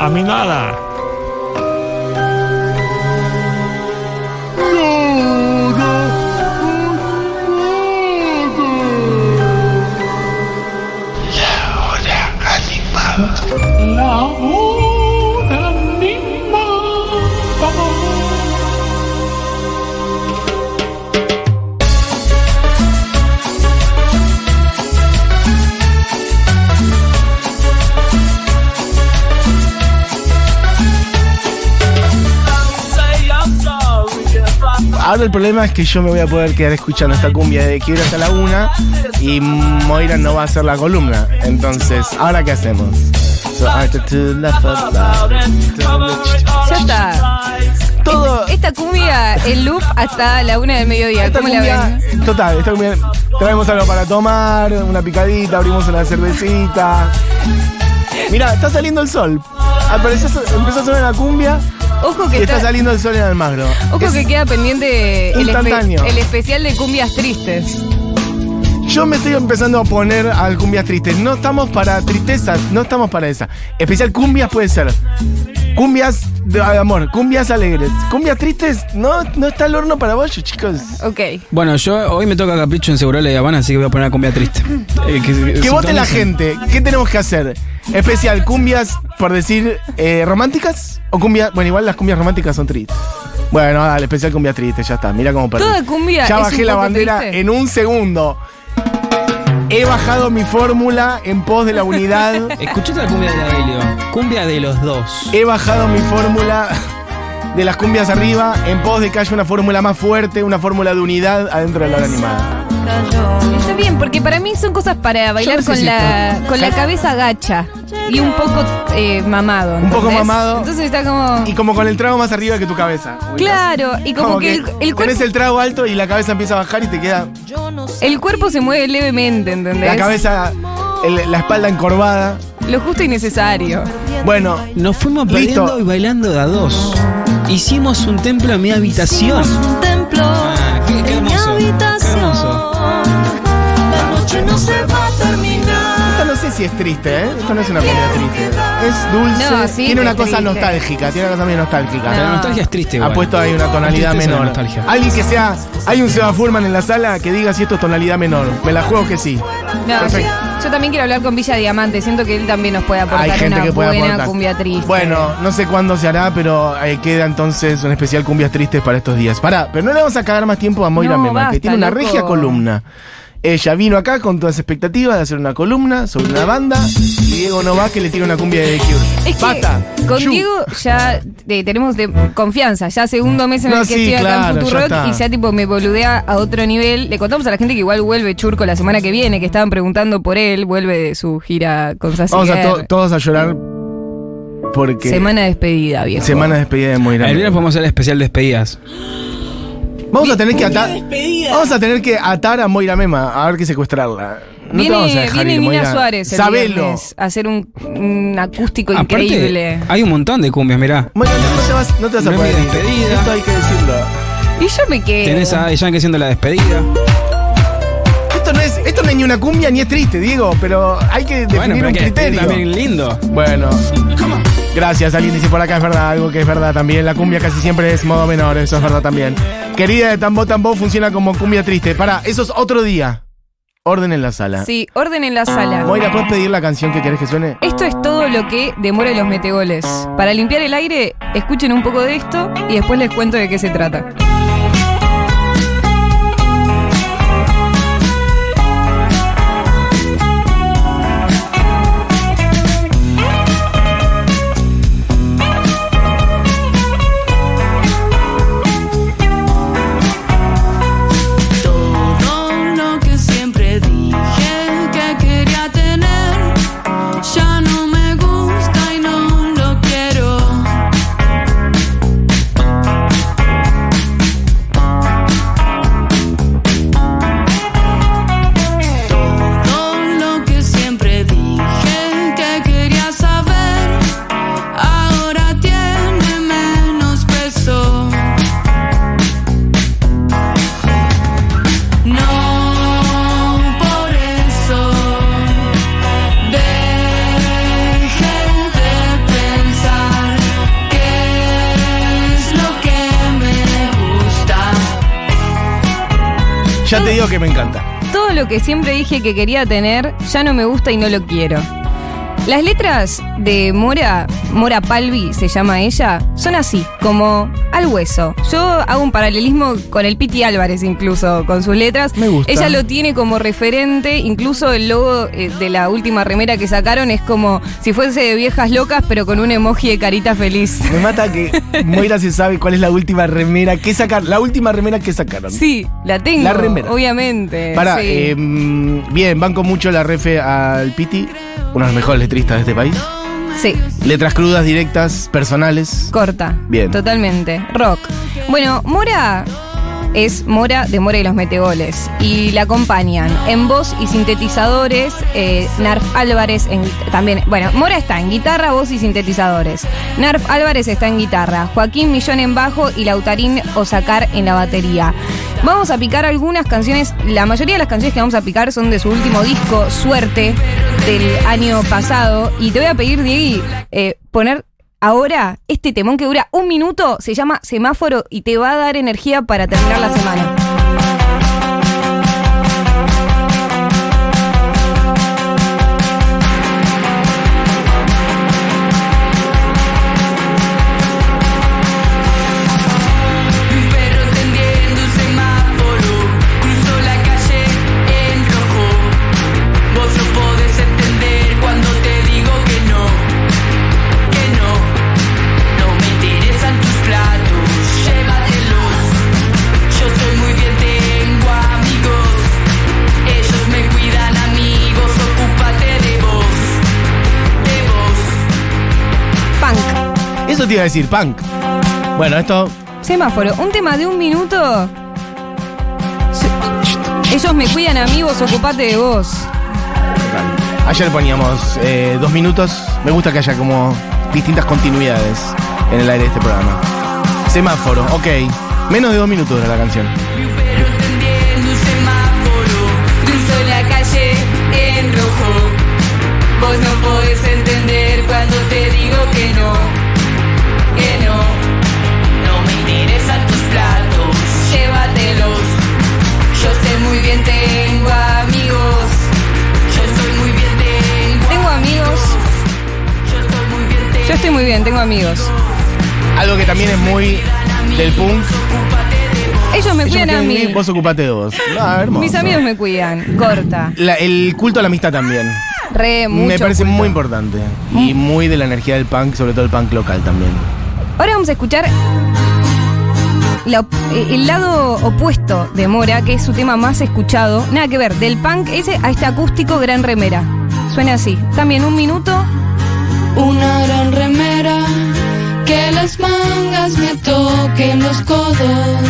A mí nada. Ahora el problema es que yo me voy a poder quedar escuchando esta cumbia de quiebra hasta la una y Moira no va a hacer la columna. Entonces, ¿ahora qué hacemos? Ya está. Todo. Esta cumbia en loop hasta la una del mediodía. Esta ¿Cómo la cumbia, ven? total, esta cumbia, traemos algo para tomar, una picadita, abrimos una cervecita. Mira, está saliendo el sol. Empezó a sonar la cumbia Ojo y que está está, saliendo el sol en Almagro. ojo Es- que queda pendiente el, espe- el especial de cumbias tristes. Yo me estoy empezando a poner al cumbias tristes. No estamos para tristezas, no estamos para esa. Especial cumbias puede ser. Cumbias de amor, cumbias alegres. Cumbias tristes, no, no está el horno para bollo, chicos. Ok. Bueno, yo hoy me toca capricho en Segurola y Habana, así que voy a poner la cumbia triste. Eh, que Que vote la gente. ¿Qué tenemos que hacer? Especial, cumbias, por decir, eh, románticas o cumbias. Bueno, igual las cumbias románticas son tristes. Bueno, dale, especial cumbia triste, ya está. Mira cómo perdí. Toda cumbia Ya es bajé un la bandera triste. en un segundo. He bajado mi fórmula en pos de la unidad. Escuchate la cumbia de la Delio. Cumbia de los dos. He bajado mi fórmula de las cumbias arriba en pos de que haya una fórmula más fuerte, una fórmula de unidad adentro de la hora animada. Está bien, porque para mí son cosas para bailar con, la, con la cabeza gacha y un poco eh, mamado. Un poco ¿entendés? mamado. Entonces está como. Y como con el trago más arriba que tu cabeza. Claro, y como, que, el, el tenés cuerpo, el trago alto y la cabeza empieza a bajar y te queda el cuerpo se mueve levemente, ¿entendés? la cabeza, el- la espalda encorvada. Lo justo y necesario. Bueno, Nos fuimos Listo. perdiendo y bailando de a dos. Hicimos un templo en mi habitación. un templo No se va a terminar. esto no sé si es triste, ¿eh? Esto no es una comida triste. Es dulce. No, sí, tiene una es cosa triste. nostálgica. Tiene una cosa medio nostálgica. La No. nostalgia es triste, Ha puesto ahí una tonalidad Tristeza de menor. nostalgia. Alguien que sea. Hay un Seba Furman en la sala que diga si esto es tonalidad menor. Me la juego que sí. No, yo, Perfecto. yo también quiero hablar con Villa Diamante. Siento que él también nos puede aportar Hay gente una que puede buena aportar. cumbia triste. Bueno, no sé cuándo se hará, pero eh, queda entonces un especial cumbias tristes para estos días. Pará, pero no le vamos a cagar más tiempo a Moira No, Mema, basta, que tiene una loco. regia columna. Ella vino acá con todas las expectativas de hacer una columna sobre una banda y Diego no va que le tira una cumbia de The Cure. Es que ¡Basta! con Yu. Diego ya eh, tenemos de confianza. Ya segundo mes en No, el que sí, estoy acá claro, en ya Futurock está. y ya tipo me boludea a otro nivel. Le contamos a la gente que igual vuelve Churco la semana que viene, que estaban preguntando por él. Vuelve de su gira con Sassy Vamos a todos a llorar porque Semana de despedida, viejo. semana de despedida de Moira. El viernes podemos hacer especial despedidas. Vamos a tener que atar. Vamos a tener que atar a Moira Mema, a ver que secuestrarla. No te vamos a viene dejar viene ir, Nina Moira. Suárez el Sabelo. viernes a hacer un, un acústico Aparte, increíble. hay un montón de cumbias, mirá. Moira, no te vas, no te vas a No es poder mi ir. despedida. Esto hay que decirlo. Y yo me quedo. Tenés a Yankee haciendo la despedida. Esto no es, esto no es ni una cumbia ni es triste, Diego, pero hay que definir Bueno, pero un que es criterio. también lindo. Bueno. Gracias, alguien dice por acá es verdad, algo que es verdad también. La cumbia casi siempre es modo menor, eso es verdad también. Querida de Tambo Tambo funciona como cumbia triste. Para, eso es otro día. Orden en la sala. Sí, orden en la sala. Moira, ¿puedes pedir la canción que querés que suene? Esto es todo lo que demora los metegoles. Para limpiar el aire, escuchen un poco de esto y después les cuento de qué se trata. Que siempre dije que quería tener, ya no me gusta y no lo quiero. Las letras de Mora, Mora Palvi se llama ella, son así, como al hueso. Yo hago un paralelismo con el Piti Álvarez incluso, con sus letras. Me gusta. Ella lo tiene como referente, incluso el logo eh, de la última remera que sacaron es como si fuese de viejas locas, pero con un emoji de carita feliz. Me mata que Moira se sabe cuál es la última remera que sacaron. La última remera que sacaron. Sí, la tengo. La remera. Obviamente. Para, sí. eh, bien, banco mucho la refe al Piti, uno de los mejores letristas de este país. Sí. Letras crudas, directas, personales. Corta. Bien. Totalmente. Rock. Bueno, Mora es Mora de Mora y los Metegoles. Y la acompañan en voz y sintetizadores. eh, Narf Álvarez en, también. Bueno, Mora está en guitarra, voz y sintetizadores. Narf Álvarez está en guitarra. Joaquín Millón en bajo y Lautarín Osacar en la batería. Vamos a picar algunas canciones. La mayoría de las canciones que vamos a picar son de su último disco, Suerte, del año pasado. Y te voy a pedir, Diego, eh, poner Ahora, este temón que dura un minuto se llama Semáforo y te va a dar energía para terminar la semana. Iba a decir, punk. Bueno, esto Semáforo. Un tema de un minuto. Ellos me cuidan amigos, ocupate de vos. Ayer poníamos eh, dos minutos. Me gusta que haya como distintas continuidades en el aire de este programa. Semáforo, ok. Menos de dos minutos dura la canción. Tengo amigos. Algo que también es muy del punk. Ellos me Ellos cuidan a mí. Vos ocupate de vos. Ah. Mis amigos me cuidan. Corta. La- el culto a la amistad también. Re, mucho Me parece culto. muy importante. Y muy de la energía del punk, sobre todo el punk local también. Ahora vamos a escuchar la op- eh, el lado opuesto de Mora, que es su tema más escuchado. Nada que ver, del punk ese a este acústico gran remera. Suena así. También un minuto. Una gran remera, que las mangas me toquen los codos,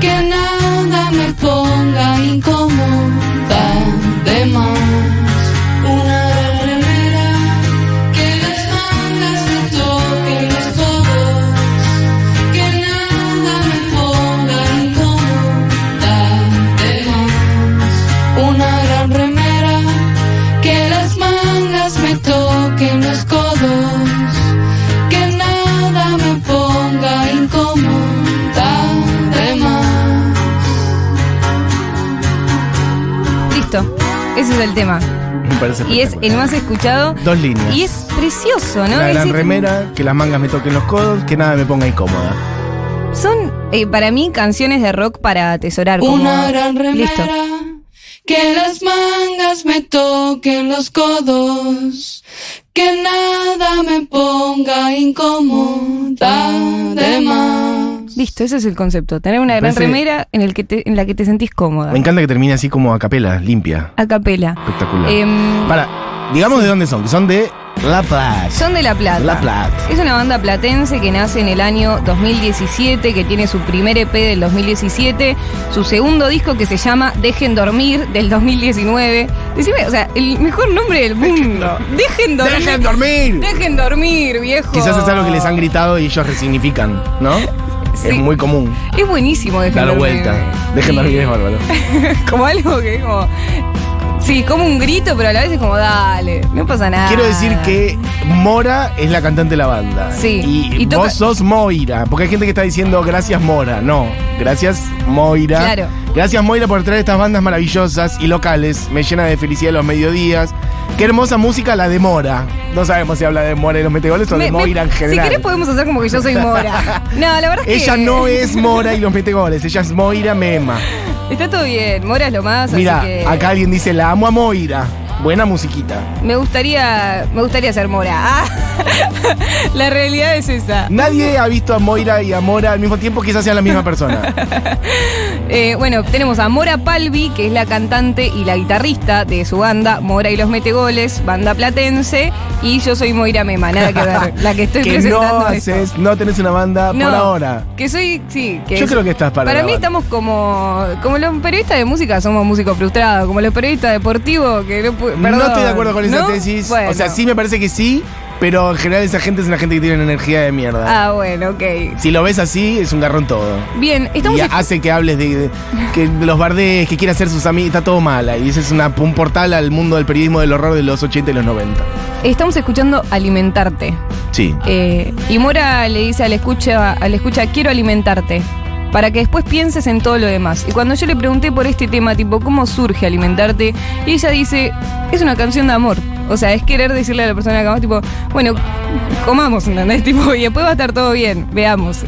que nada me ponga incómoda de más. Ese es el tema. Me parece Y es el más escuchado. Dos líneas. Y es precioso, ¿no? Una gran decir, remera, que las mangas me toquen los codos, que nada me ponga incómoda. Son, eh, para mí, canciones de rock para atesorar. como- Una gran remera, Listo. que las mangas me toquen los codos, que nada me ponga incómoda de más. Listo, ese es el concepto. Tener una gran parece- remera en, el que te- en la que te sentís cómoda. Me encanta que termine así como a capela, limpia. A capela. Espectacular. Em, Para, digamos de dónde son, que son de La Plata. Son de La Plata. La Plata. Es una banda platense que nace en el año 2017, que tiene su primer EP del 2017, su segundo disco que se llama Dejen Dormir del 2019. Decime, o sea, el mejor nombre del mundo. Dejen Dormir. ¡Dejen dormir! Dejen dormir, viejo. Quizás es algo que les han gritado y ellos resignifican, ¿no? Sí. Es muy común. Es buenísimo Dalo Dormir. vuelta. Dejen Sí. dormir es bárbaro. como algo que es como. Sí, como un grito, pero a la vez es como, dale, no pasa nada. Quiero decir que Mora es la cantante de la banda. Sí. Y, Y toca- vos sos Moira. Porque hay gente que está diciendo gracias Mora. No, gracias Moira. Claro. Gracias Moira por traer estas bandas maravillosas y locales. Me llena de felicidad los mediodías. Qué hermosa música la de Mora. No sabemos si habla de Mora y los metegoles o de Me- me- Moira en Si general. querés podemos hacer como que yo soy Mora. No, la verdad es que... Ella no es Mora y los metegoles. Ella es Moira Mema. Está todo bien, Mora es lo más, Mira, que... acá alguien dice la amo a Moira. Buena musiquita. Me gustaría, me gustaría ser Mora. Ah, la realidad es esa. Nadie ha visto a Moira y a Mora al mismo tiempo, quizás sean la misma persona. Eh, bueno, tenemos a Mora Palvi, que es la cantante y la guitarrista de su banda, Mora y los Metegoles, banda platense, y yo soy Moira Mema, nada que ver, la que estoy que presentando. no esto. haces, no tenés una banda No, por ahora. Que soy, sí, que Yo es- creo que estás para Para mí banda. estamos como, como los periodistas de música somos músicos frustrados, como los periodistas deportivos que no pu- no perdón, estoy de acuerdo con esa ¿no? tesis. Bueno. O sea, sí me parece que sí, pero en general esa gente es una gente que tiene una energía de mierda. Ah, bueno, ok. Si lo ves así, es un garrón todo. Bien, estamos y hace que hables de, de- que los bardees, que quiere hacer sus amigos, está todo mal. Y ese es una, un portal al mundo del periodismo del horror de los 80 y los 90. estamos escuchando Alimentarte. Sí. Eh, y Mora le dice al escucha, al escucha, quiero alimentarte. Para que después pienses en todo lo demás. Y cuando yo le pregunté por este tema, tipo, ¿cómo surge alimentarte? Y ella dice, es una canción de amor. O sea, es querer decirle a la persona que amamos, tipo, bueno, comamos, ¿entendés? Tipo, y después va a estar todo bien, veamos.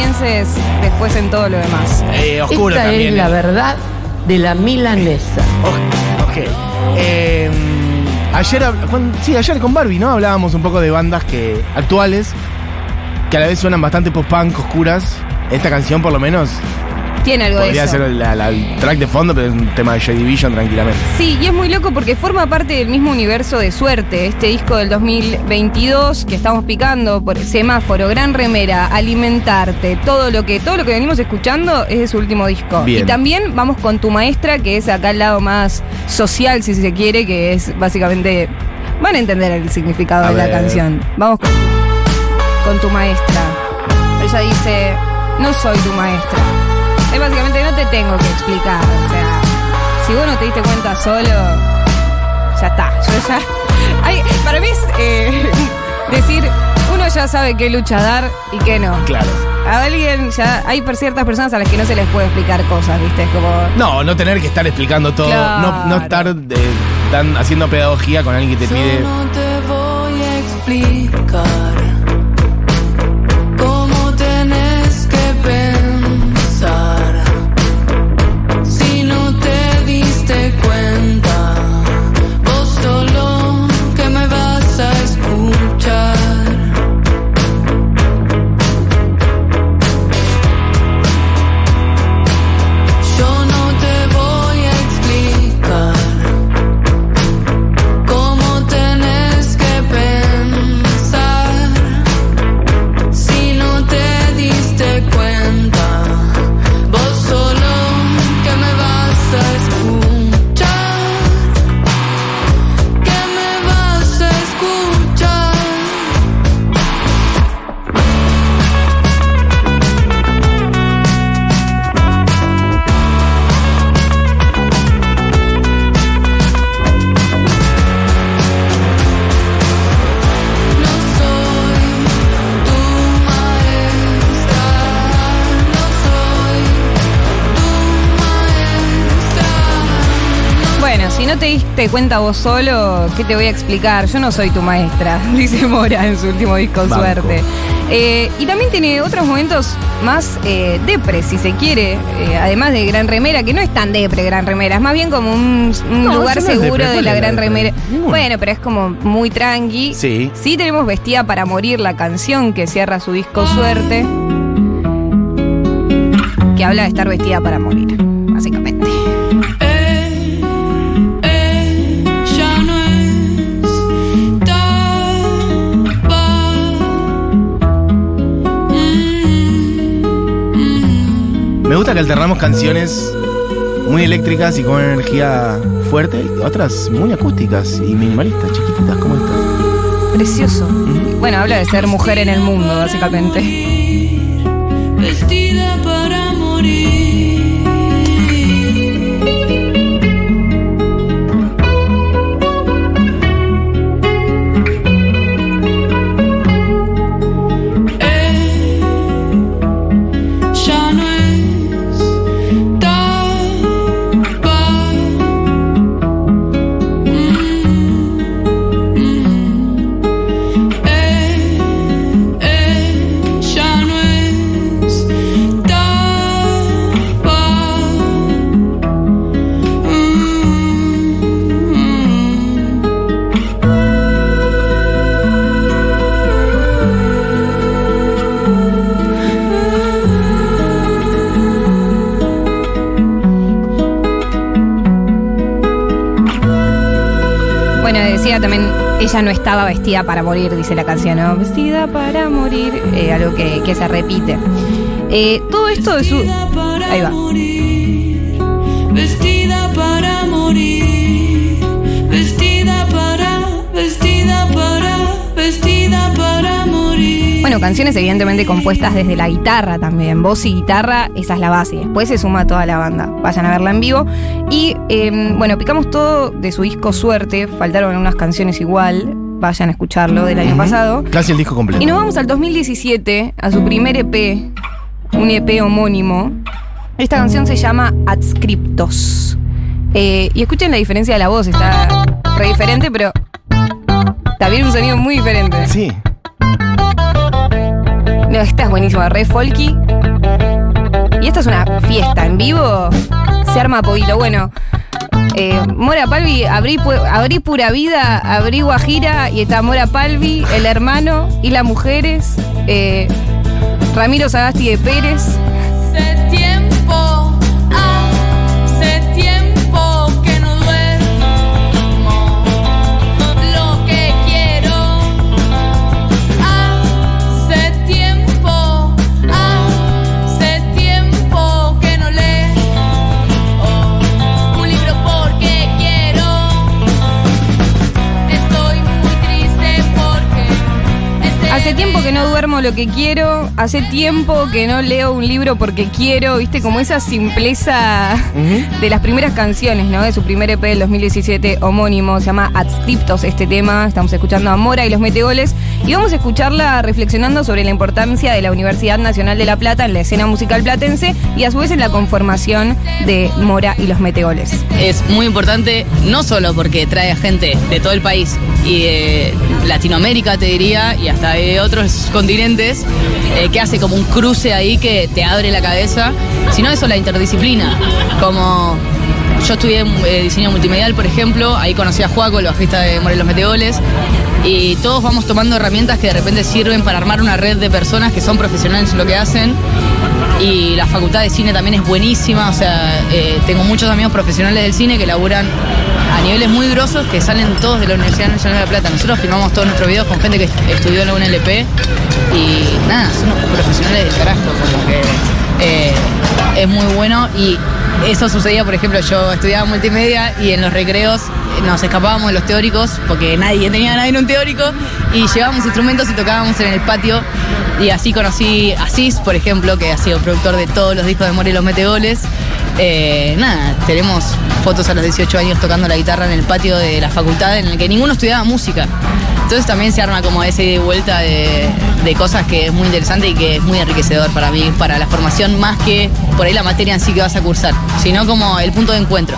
Pienses después en todo lo demás. Eh, oscuro Esta también. es la eh. verdad de la milanesa. Oh, ok. Eh, ayer, sí, ayer con Barbie, ¿no? Hablábamos un poco de bandas que actuales, que a la vez suenan bastante post-punk, oscuras. Esta canción, por lo menos, Tiene algo de podría eso. ser la- la- el track de fondo, pero es un tema de Joy Division tranquilamente. Sí, y es muy loco porque forma parte del mismo universo de Suerte, este disco del 2022 que estamos picando por Semáforo, Gran Remera, Alimentarte, todo lo que todo lo que venimos escuchando es de su último disco. Bien. Y también vamos con Tu Maestra, que es acá el lado más social, si se quiere, que es básicamente van a entender el significado A de la canción. Vamos con, con Tu Maestra. Ella dice, "No soy tu maestra." Es básicamente no te tengo que explicar, o sea, si vos no te diste cuenta solo, ya está. Yo ya. Hay- para mí es eh, decir, uno ya sabe qué lucha dar y qué no. Claro. A alguien ya. Hay ciertas personas a las que no se les puede explicar cosas, ¿viste? Es como. No, no tener que estar explicando todo, Claro. no, no estar eh, dan- haciendo pedagogía con alguien que te pide. Yo no te voy a explicar diste cuenta vos solo, ¿qué te voy a explicar? Yo no soy tu maestra, dice Mora en su último disco, Banco. Suerte. Eh, y también tiene otros momentos más eh, depre, si se quiere, eh, además de Gran Remera, que no es tan depre Gran Remera, es más bien como un, un No, lugar seguro de la ¿cuál es Gran? Remera. Ninguna. Bueno, pero es como muy tranqui. Sí. Sí tenemos Vestida para Morir, la canción que cierra su disco Suerte, que habla de estar vestida para morir, gusta que alternamos canciones muy eléctricas y con energía fuerte y otras muy acústicas y minimalistas, chiquititas como esta. Precioso. Bueno, habla de ser mujer en el mundo, básicamente. Ella no estaba vestida para morir, dice la canción, ¿no? Vestida para morir, eh, algo que, que se repite. Eh, todo esto de su... Ahí va. Vestida para morir, vestida para, vestida para, vestida para morir. Bueno, canciones evidentemente compuestas desde la guitarra también. Voz y guitarra, esa es la base. Después se suma toda la banda. Vayan a verla en vivo. Y eh, bueno, picamos todo de su disco Suerte. Faltaron unas canciones igual. Vayan a escucharlo del año pasado. Casi el disco completo. Y nos vamos al 2017, a su primer EP, un EP homónimo. Esta canción se llama Adscriptos. Eh, y escuchen la diferencia de la voz, está re diferente, pero también un sonido muy diferente. Sí. No, esta es buenísima, re folky. Y esta es una fiesta en vivo. Se arma poquito. Bueno, eh, Mora Palvi, abrí, abrí pura vida, abrí Guajira y está Mora Palvi, el hermano y las mujeres. eh, Ramiro Sagasti de Pérez. Lo que quiero, hace tiempo que no leo un libro porque quiero, viste, como esa simpleza de las primeras canciones, ¿no? De su primer EP del 2017 homónimo, se llama Adscriptos este tema, estamos escuchando a Mora y los Metegoles. Y vamos a escucharla reflexionando sobre la importancia de la Universidad Nacional de La Plata en la escena musical platense y a su vez en la conformación de Mora y los Metegoles. es muy importante, no solo porque trae a gente de todo el país y de Latinoamérica, te diría, y hasta de otros continentes, eh, que hace como un cruce ahí que te abre la cabeza, sino eso, la interdisciplina. Como yo estudié eh, diseño multimedial, por ejemplo, ahí conocí a Juaco, el bajista de Morelos Meteoles, y todos vamos tomando herramientas que de repente sirven para armar una red de personas que son profesionales en lo que hacen. Y la facultad de cine también es buenísima, o sea, eh, tengo muchos amigos profesionales del cine que laburan a niveles muy grosos que salen todos de la Universidad Nacional de La Plata. Nosotros filmamos todos nuestros videos con gente que estudió en la UNLP y nada, son profesionales del carajo, como que eh, es muy bueno y eso sucedía, por ejemplo, yo estudiaba multimedia y en los recreos nos escapábamos de los teóricos porque nadie tenía nadie en un teórico y llevábamos instrumentos y tocábamos en el patio y así conocí a Cis, por ejemplo, que ha sido productor de todos los discos de More y los Metegoles. Eh, nada, tenemos fotos a los 18 años tocando la guitarra en el patio de la facultad en el que ninguno estudiaba música. Entonces también se arma como ese y vuelta de, de cosas que es muy interesante y que es muy enriquecedor para mí, para la formación, más que por ahí la materia en sí que vas a cursar, sino como el punto de encuentro.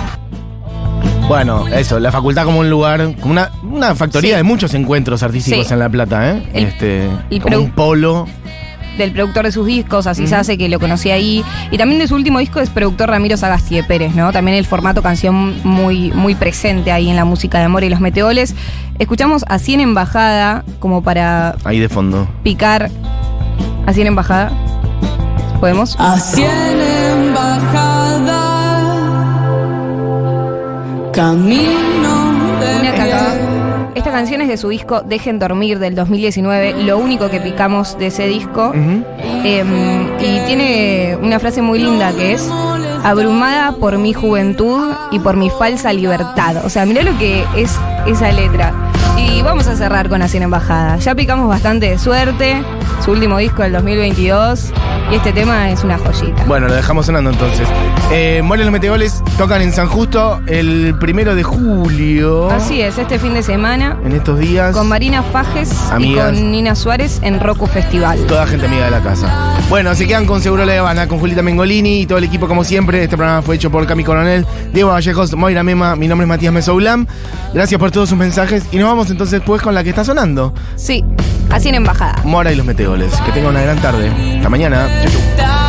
Bueno, eso, la facultad como un lugar, como una, una factoría Sí. de muchos encuentros artísticos Sí. en La Plata, ¿eh? El- este, el como un polo. Del productor de sus discos, así se hace que lo conocí ahí. Y también de su último disco es productor Ramiro Sagasti de Pérez, ¿no? También el formato canción muy, muy presente ahí en la música de Amor y los Meteoles. Escuchamos a 100 Embajada como para Ahí de fondo. picar a 100 Embajada. ¿Podemos? Hacia la embajada, camino de Una esta canción es de su disco Dejen Dormir del 2019, lo único que picamos de ese disco. Eh, y tiene una frase muy linda que es abrumada por mi juventud y por mi falsa libertad. O sea, mirá lo que es esa letra. Y vamos a cerrar con Así en Embajada. Ya picamos bastante de suerte, su último disco del 2022 y este tema es una joyita. Bueno, lo dejamos sonando entonces. Eh, More los Metegoles tocan en San Justo el primero de julio. Así es, este fin de semana En estos días. con Marina Fajes Amigas. y con Nina Suárez en Roku Festival. Toda gente amiga de la casa. Bueno, se quedan con Seguro La Habana, con Julita Mengolini y todo el equipo como siempre. Este programa fue hecho por Cami Coronel, Diego Vallejos, Moira Mema, mi nombre es Matías Mesoulam. Gracias por todos sus mensajes y nos vamos entonces pues con la que está sonando. Sí, así en embajada. Mora y los Meteoles. Que tengan una gran tarde. Hasta mañana. Chau,